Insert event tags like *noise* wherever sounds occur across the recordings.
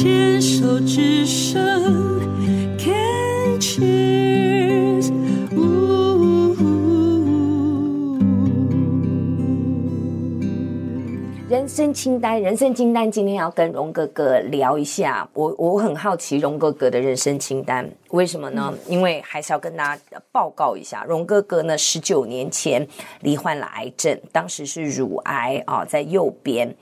牵手之声，Can cheers，人生清单，人生清单，今天要跟荣哥哥聊一下。我我很好奇荣哥哥的人生清单，为什么呢？嗯、因为还是要跟大家报告一下，荣哥哥呢，十九年前罹患了癌症，当时是乳癌啊，在右边，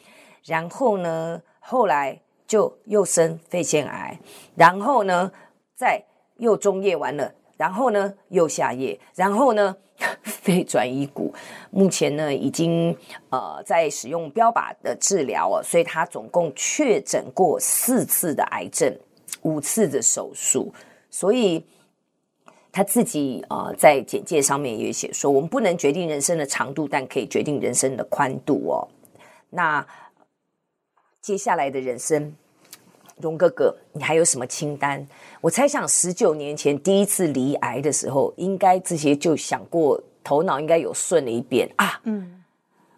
然后呢，后来。就又生肺腺癌，然后呢，再又中叶完了，然后呢又下叶，然后呢 *laughs* 肺转移骨，目前呢已经呃在使用标靶的治疗哦，所以他总共确诊过四次的癌症，五次的手术，所以他自己呃在简介上面也写说，我们不能决定人生的长度，但可以决定人生的宽度哦。那。接下来的人生，荣哥哥，你还有什么清单？我猜想十九年前第一次离癌的时候，应该这些就想过，头脑应该有顺了一遍啊。嗯，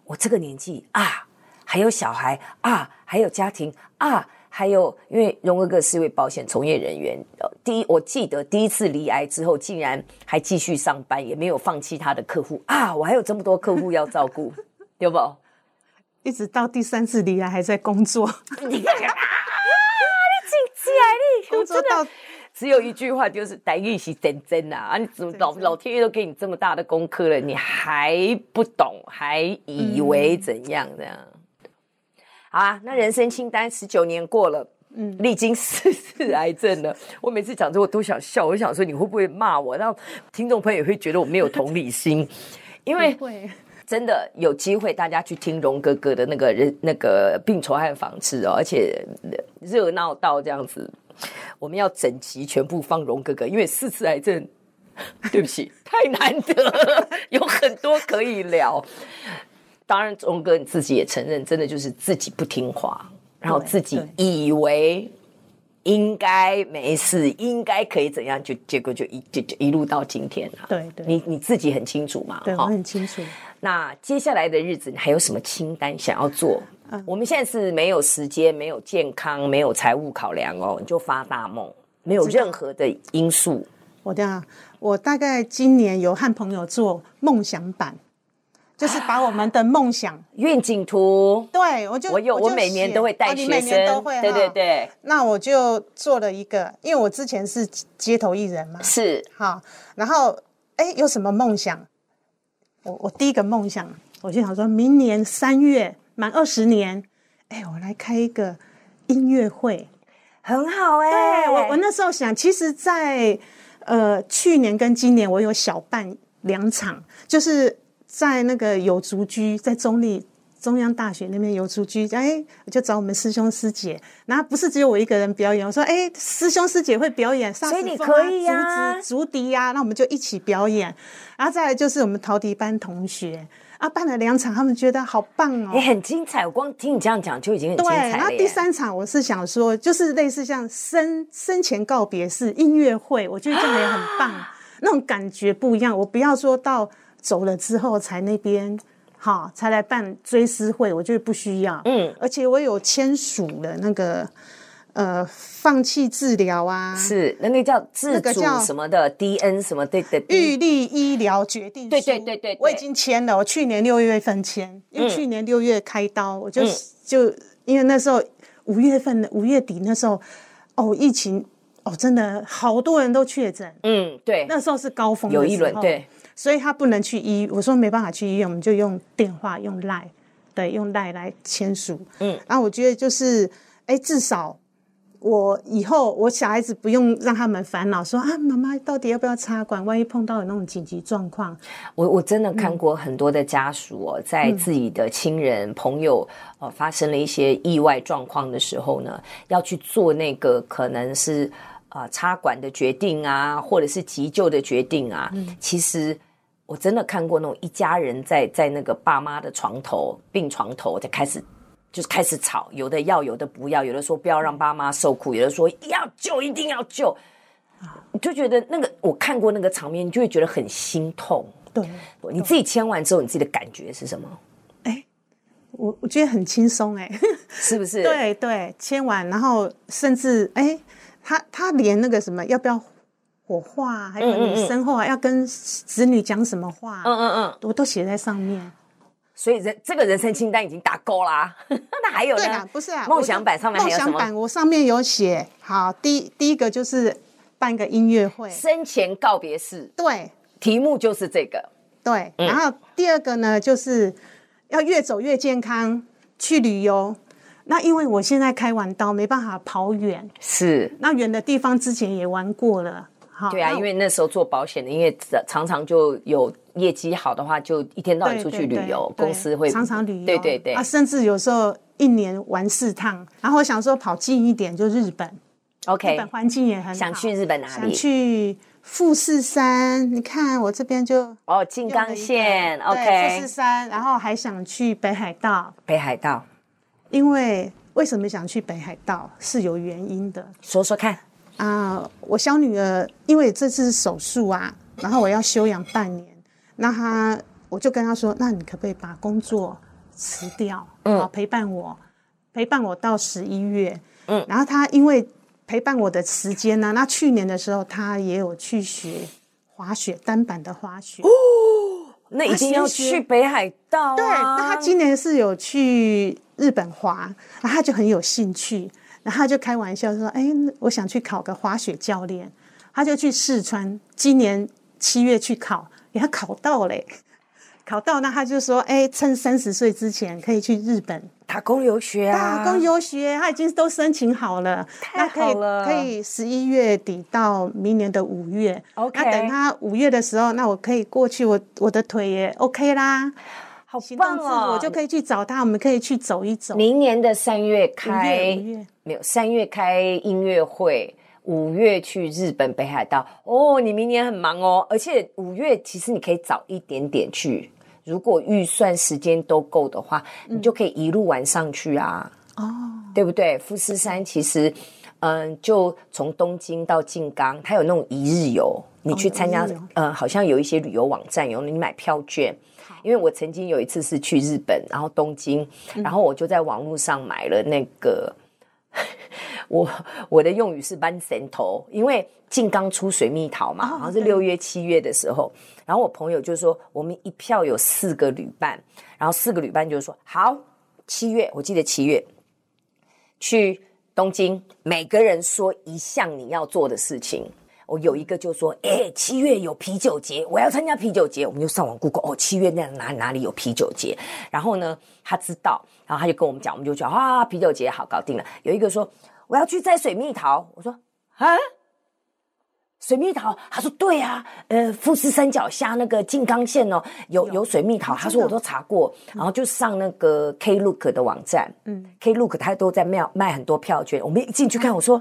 我这个年纪啊，还有小孩啊，还有家庭啊，还有因为荣哥哥是一位保险从业人员，第一我记得第一次离癌之后，竟然还继续上班，也没有放弃他的客户啊，我还有这么多客户要照顾，*laughs* 对不？一直到第三次离癌还在工作，你看看啊，你紧起来，你工作到只有一句话，就是待遇是真真啊！啊，你怎么老老天爷都给你这么大的功课了，你还不懂，还以为怎样这样？好啊，那人生清单十九年过了，嗯，历经四次癌症了。我每次讲这我都想笑，我想说你会不会骂我？然后听众朋友也会觉得我没有同理心，因为会。真的有机会，大家去听荣哥哥的那个人那个病虫害防治哦，而且热闹到这样子，我们要整集全部放荣哥哥，因为四次癌症，对不起，*laughs* 太难得了，有很多可以聊。当然，荣哥你自己也承认，真的就是自己不听话，然后自己以为。应该没事，应该可以怎样？就结果就一就就一路到今天了。对对，你你自己很清楚嘛？对，我很清楚。那接下来的日子，你还有什么清单想要做？嗯，我们现在是没有时间，没有健康，没有财务考量哦，你就发大梦，没有任何的因素。我这样，我大概今年有和朋友做梦想版。就是把我们的梦想愿景图，对我就我有我，我每年都会带学生，哦、每年都会，对对对。那我就做了一个，因为我之前是街头艺人嘛，是哈。然后哎，有什么梦想？我我第一个梦想，我就想说明年三月满二十年，哎，我来开一个音乐会，很好哎。对，我我那时候想，其实在，在呃去年跟今年，我有小办两场，就是。在那个有竹居，在中立中央大学那边有竹居，哎，我就找我们师兄师姐，然后不是只有我一个人表演，我说，哎，师兄师姐会表演，所以你可以呀、啊，竹笛呀、啊，那我们就一起表演，然后再来就是我们陶笛班同学啊，办了两场，他们觉得好棒哦，也很精彩，我光听你这样讲就已经很精彩了。对，然后第三场我是想说，就是类似像生生前告别式音乐会，我觉得这样也很棒，*gasps* 那种感觉不一样，我不要说到。走了之后才那边，好才来办追思会，我觉得不需要。嗯，而且我有签署了那个呃放弃治疗啊，是那个叫自主什么的 DN 什么对对，预立医疗决定书，对对对对，我已经签了，我去年六月份签，因为去年六月开刀，我就就因为那时候五月份五月底那时候哦疫情哦真的好多人都确诊，嗯对，那时候是高峰，有一轮对。所以他不能去医，我说没办法去医院，我们就用电话用赖，对，用赖来签署。嗯，然后我觉得就是，哎，至少我以后我小孩子不用让他们烦恼，说啊，妈妈到底要不要插管？万一碰到有那种紧急状况，我我真的看过很多的家属哦，嗯、在自己的亲人、朋友呃发生了一些意外状况的时候呢，要去做那个可能是啊、呃、插管的决定啊，或者是急救的决定啊，嗯、其实。我真的看过那种一家人在在那个爸妈的床头病床头就开始就是开始吵，有的要，有的不要，有的说不要让爸妈受苦，有的说要救，一定要救，你就觉得那个我看过那个场面，你就会觉得很心痛。对，你自己签完之后，你自己的感觉是什么？哎，我我觉得很轻松哎，*laughs* 是不是？对对，签完，然后甚至哎，他他连那个什么要不要火化，还有你身后要跟子女讲什么话，嗯嗯嗯，我都写在上面。所以人这个人生清单已经打勾啦，*laughs* 那还有呢？对啊，不是啊，梦想版上面还有什么？梦想版我上面有写，好，第一第一个就是办个音乐会，生前告别式，对，题目就是这个，对，然后第二个呢，就是要越走越健康，去旅游。那因为我现在开完刀，没办法跑远，是，那远的地方之前也玩过了。对啊，因为那时候做保险的，因为常常就有业绩好的话，就一天到晚出去旅游，公司会常常旅游，对对对，啊，甚至有时候一年玩四趟。然后我想说跑近一点，就日本，OK，日本环境也很好。想去日本哪里？想去富士山。你看我这边就哦，静冈县，OK，富士山。然后还想去北海道，北海道，因为为什么想去北海道是有原因的，说说看。啊，uh, 我小女儿因为这次手术啊，然后我要休养半年，那她我就跟她说，那你可不可以把工作辞掉，嗯，好陪伴我，陪伴我到十一月，嗯，然后她因为陪伴我的时间呢、啊，那去年的时候她也有去学滑雪，单板的滑雪，哦，那已经要去北海道、啊，对，那她今年是有去日本滑，然后她就很有兴趣。然后他就开玩笑说：“哎，我想去考个滑雪教练。”他就去四川，今年七月去考，给他考到嘞，考到那他就说：“哎，趁三十岁之前可以去日本打工游学啊！打工游学，他已经都申请好了，太好了，可以可以十一月底到明年的五月。OK，那等他五月的时候，那我可以过去，我我的腿也 OK 啦。”好棒哦！我就可以去找他，我们可以去走一走。明年的三月开，五月没有三月开音乐会，五月去日本北海道。哦，你明年很忙哦，而且五月其实你可以早一点点去，如果预算时间都够的话，你就可以一路玩上去啊。哦，对不对？富士山其实，嗯，就从东京到静冈，它有那种一日游，你去参加，呃，好像有一些旅游网站有你买票券。因为我曾经有一次是去日本，然后东京，然后我就在网络上买了那个，*laughs* 嗯、我我的用语是班神头，因为静冈出水蜜桃嘛，好像是六月七月的时候，然后我朋友就说我们一票有四个旅伴，然后四个旅伴就说好，七月我记得七月去东京，每个人说一项你要做的事情。我有一个就说，哎、欸，七月有啤酒节，我要参加啤酒节。我们就上网 Google，哦，七月那哪哪里有啤酒节？然后呢，他知道，然后他就跟我们讲，我们就讲啊，啤酒节好搞定了。有一个说我要去摘水蜜桃，我说啊，水蜜桃？他说对啊，呃，富士山脚下那个静冈县哦，有有水蜜桃。他说我都查过，然后就上那个 Klook 的网站，嗯，Klook 他都在卖卖很多票券。我们一进去看，我说。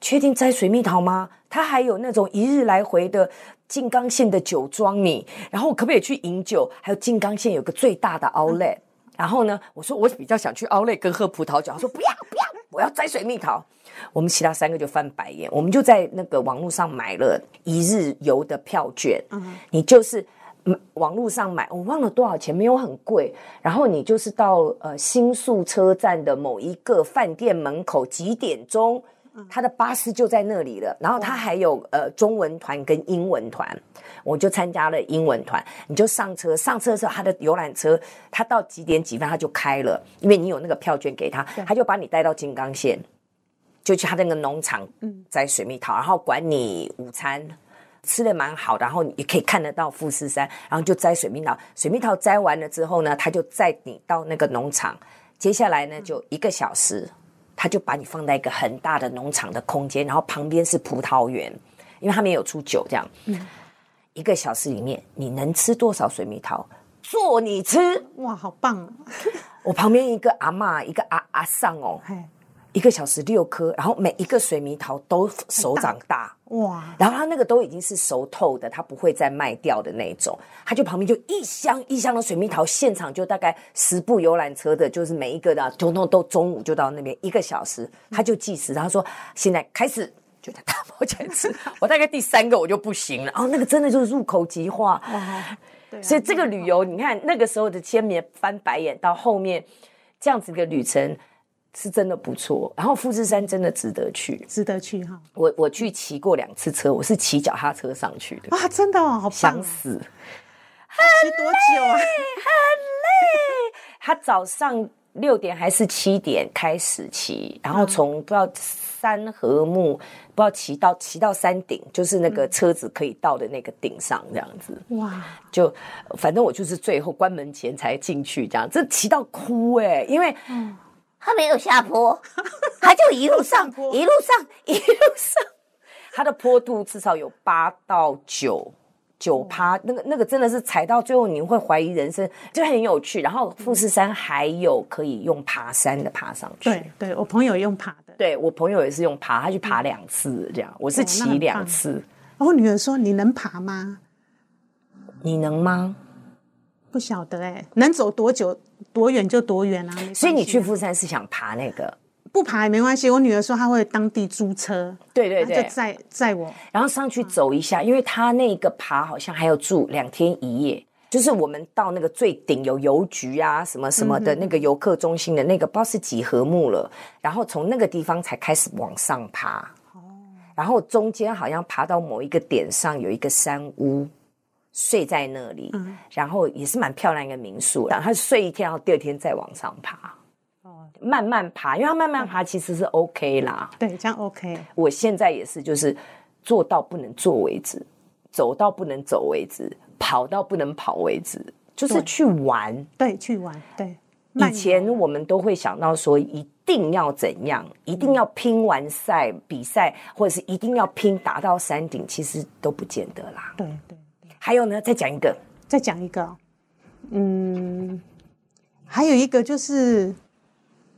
确定摘水蜜桃吗？他还有那种一日来回的静冈县的酒庄你，然后可不可以去饮酒？还有静冈县有个最大的 Outlet，然后呢，我说我比较想去 Outlet 跟喝葡萄酒，他说不要不要，我要摘水蜜桃。我们其他三个就翻白眼，我们就在那个网络上买了一日游的票券。嗯，你就是网络上买，我忘了多少钱，没有很贵。然后你就是到呃新宿车站的某一个饭店门口几点钟？他的巴士就在那里了，然后他还有呃中文团跟英文团，我就参加了英文团。你就上车，上车的时候他的游览车，他到几点几分他就开了，因为你有那个票券给他，他就把你带到金刚县，就去他那个农场摘水蜜桃，然后管你午餐吃的蛮好，然后你也可以看得到富士山，然后就摘水蜜桃。水蜜桃摘完了之后呢，他就载你到那个农场，接下来呢就一个小时。他就把你放在一个很大的农场的空间，然后旁边是葡萄园，因为他没有出酒，这样，嗯，一个小时里面你能吃多少水蜜桃，做你吃，哇，好棒！我旁边一个阿妈，一个阿阿上哦。一个小时六颗，然后每一个水蜜桃都手掌大，大哇！然后它那个都已经是熟透的，它不会再卖掉的那种。它就旁边就一箱一箱的水蜜桃，现场就大概十部游览车的，就是每一个的，通通都中午就到那边一个小时，他就计时，他说现在开始就在大包前吃。*laughs* 我大概第三个我就不行了，哦，那个真的就是入口即化。对啊，所以这个旅游，你看那个时候的千面翻白眼，到后面这样子的旅程是真的不错。然后富士山真的值得去，值得去哈。我我去骑过两次车，我是骑脚踏车上去的啊，真的哦，好棒，想死，骑多久啊？很累。他早上六点还是七点开始骑，然后从不知道三合木，不知道骑到骑到山顶，就是那个车子可以到的那个顶上，这样子。哇！就反正我就是最后关门前才进去，这样这骑到哭哎，因为他没有下坡，他就一路上 *laughs* 一路上一路上，他的坡度至少有八到九。九趴，那个那个真的是踩到最后，你会怀疑人生，就很有趣。然后富士山还有可以用爬山的爬上去，对，对我朋友用爬的，对我朋友也是用爬，他去爬两次这样，我是骑两次。我女儿说：“你能爬吗？你能吗？不晓得哎，能走多久多远就多远啊。所以你去富山是想爬那个？”不爬也没关系，我女儿说她会当地租车，对对对，就载载我，然后上去走一下，因为她那个爬好像还要住两天一夜，就是我们到那个最顶有邮局啊什么什么的那个游客中心的那个不知道是几何目了，然后从那个地方才开始往上爬，然后中间好像爬到某一个点上有一个山屋，睡在那里，然后也是蛮漂亮一个民宿，然后他睡一天，然后第二天再往上爬。慢慢爬，因为它慢慢爬其实是 OK 啦。对，这样 OK。我现在也是，就是做到不能做为止，走到不能走为止，跑到不能跑为止，就是去玩。对，对，去玩。对。以前我们都会想到说，一定要怎样，一定要拼完赛比赛，或者是一定要拼达到山顶，其实都不见得啦。对对。还有呢，再讲一个，再讲一个。嗯，还有一个就是。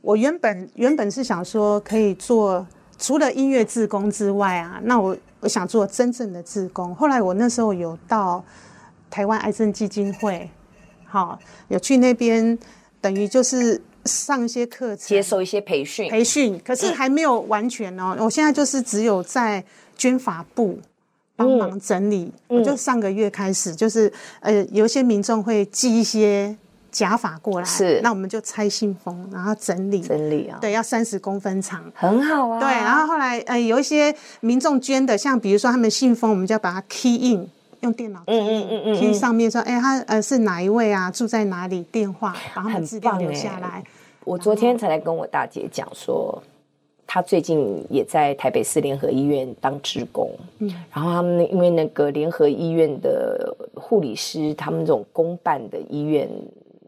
我原本原本是想说可以做除了音乐志工之外啊，那我我想做真正的志工。后来我那时候有到台湾癌症基金会，好，有去那边，等于就是上一些课程，接受一些培训，培训。可是还没有完全哦，我现在就是只有在军法部帮忙整理。我就上个月开始，就是呃，有一些民众会寄一些。假发过来是，那我们就拆信封，然后整理整理啊，对，要三十公分长，很好啊。对，然后后来呃有一些民众捐的，像比如说他们信封，我们就要把它 key in，用电脑 key 嗯嗯嗯 key 上面说，哎，他呃是哪一位啊？住在哪里？电话，把他们资料留下来。我昨天才来跟我大姐讲说，她最近也在台北市联合医院当职工，嗯，然后他们因为那个联合医院的护理师，他们这种公办的医院。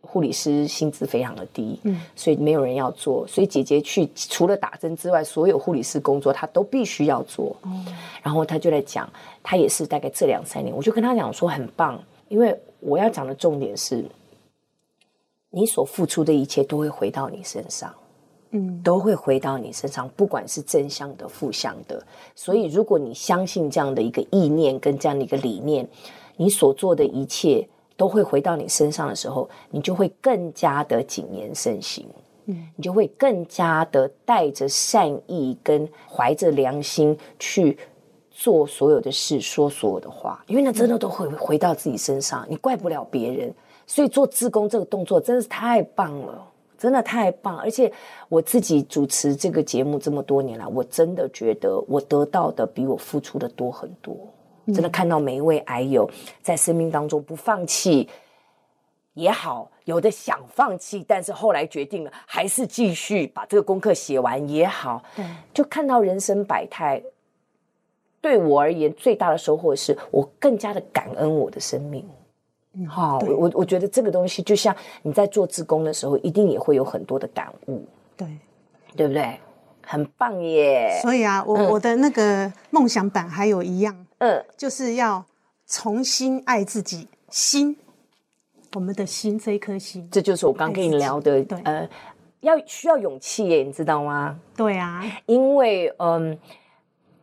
护理师薪资非常的低，嗯，所以没有人要做，所以姐姐去除了打针之外，所有护理师工作她都必须要做。哦，然后她就在讲，她也是大概这两三年，我就跟她讲说很棒，因为我要讲的重点是，你所付出的一切都会回到你身上，嗯，都会回到你身上，不管是正向的、负向的。所以如果你相信这样的一个意念跟这样的一个理念，你所做的一切。都会回到你身上的时候，你就会更加的谨言慎行，嗯，你就会更加的带着善意跟怀着良心去做所有的事，说所有的话，因为那真的都会回到自己身上，你怪不了别人。所以做自工这个动作真的是太棒了，真的太棒。而且我自己主持这个节目这么多年来，我真的觉得我得到的比我付出的多很多。真的看到每一位癌友在生命当中不放弃也好，有的想放弃，但是后来决定了还是继续把这个功课写完也好。对，就看到人生百态。对我而言，最大的收获是我更加的感恩我的生命。好，我我觉得这个东西就像你在做自工的时候，一定也会有很多的感悟。对，对不对？很棒耶！所以啊，我、嗯、我的那个梦想版还有一样。嗯，就是要重新爱自己心，我们的心这一颗心，这就是我刚跟你聊的。对，呃，要需要勇气耶，你知道吗？对啊，因为嗯，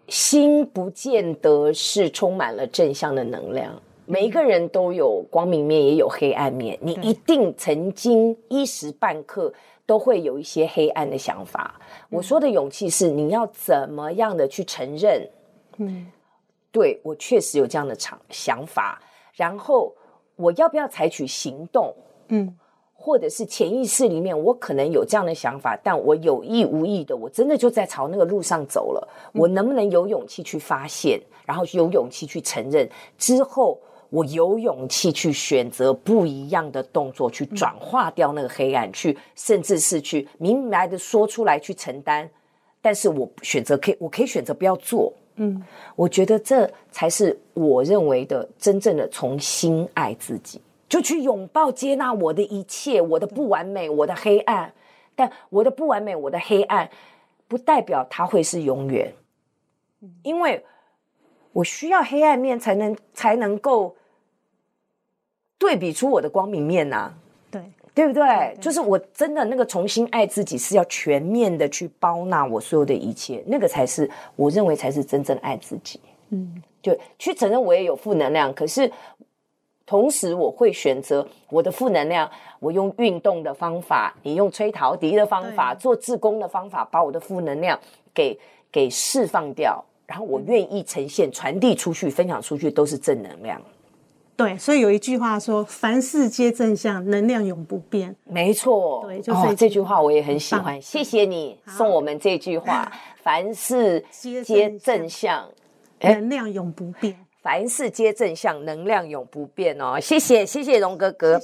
心不见得是充满了正向的能量，嗯，每一个人都有光明面，也有黑暗面。你一定曾经一时半刻都会有一些黑暗的想法。我说的勇气是，你要怎么样的去承认？嗯。对，我确实有这样的想想法，然后我要不要采取行动？嗯，或者是潜意识里面，我可能有这样的想法，但我有意无意的，我真的就在朝那个路上走了。我能不能有勇气去发现，然后有勇气去承认？之后我有勇气去选择不一样的动作，去转化掉那个黑暗，去甚至是去明白的说出来，去承担。但是我选择可以，我可以选择不要做。嗯，我觉得这才是我认为的真正的重新爱自己，就去拥抱、接纳我的一切，我的不完美，我的黑暗。但我的不完美，我的黑暗，不代表它会是永远，因为我需要黑暗面才能才能够对比出我的光明面呐、啊。对。对不对？对对，就是我真的那个重新爱自己，是要全面的去包纳我所有的一切，那个才是我认为才是真正爱自己。嗯，就去承认我也有负能量，可是同时我会选择我的负能量，我用运动的方法，你用吹陶笛的方法，做自工的方法，把我的负能量给给释放掉，然后我愿意呈现、传递出去、分享出去，都是正能量。对，所以有一句话说：“凡事皆正向，能量永不变。”没错，对，就是这句，哦，这句话我也很喜欢。谢谢你送我们这句话：“凡事皆正向，能量永不变。”凡事皆正向，能量永不变哦。谢谢，谢谢荣格格。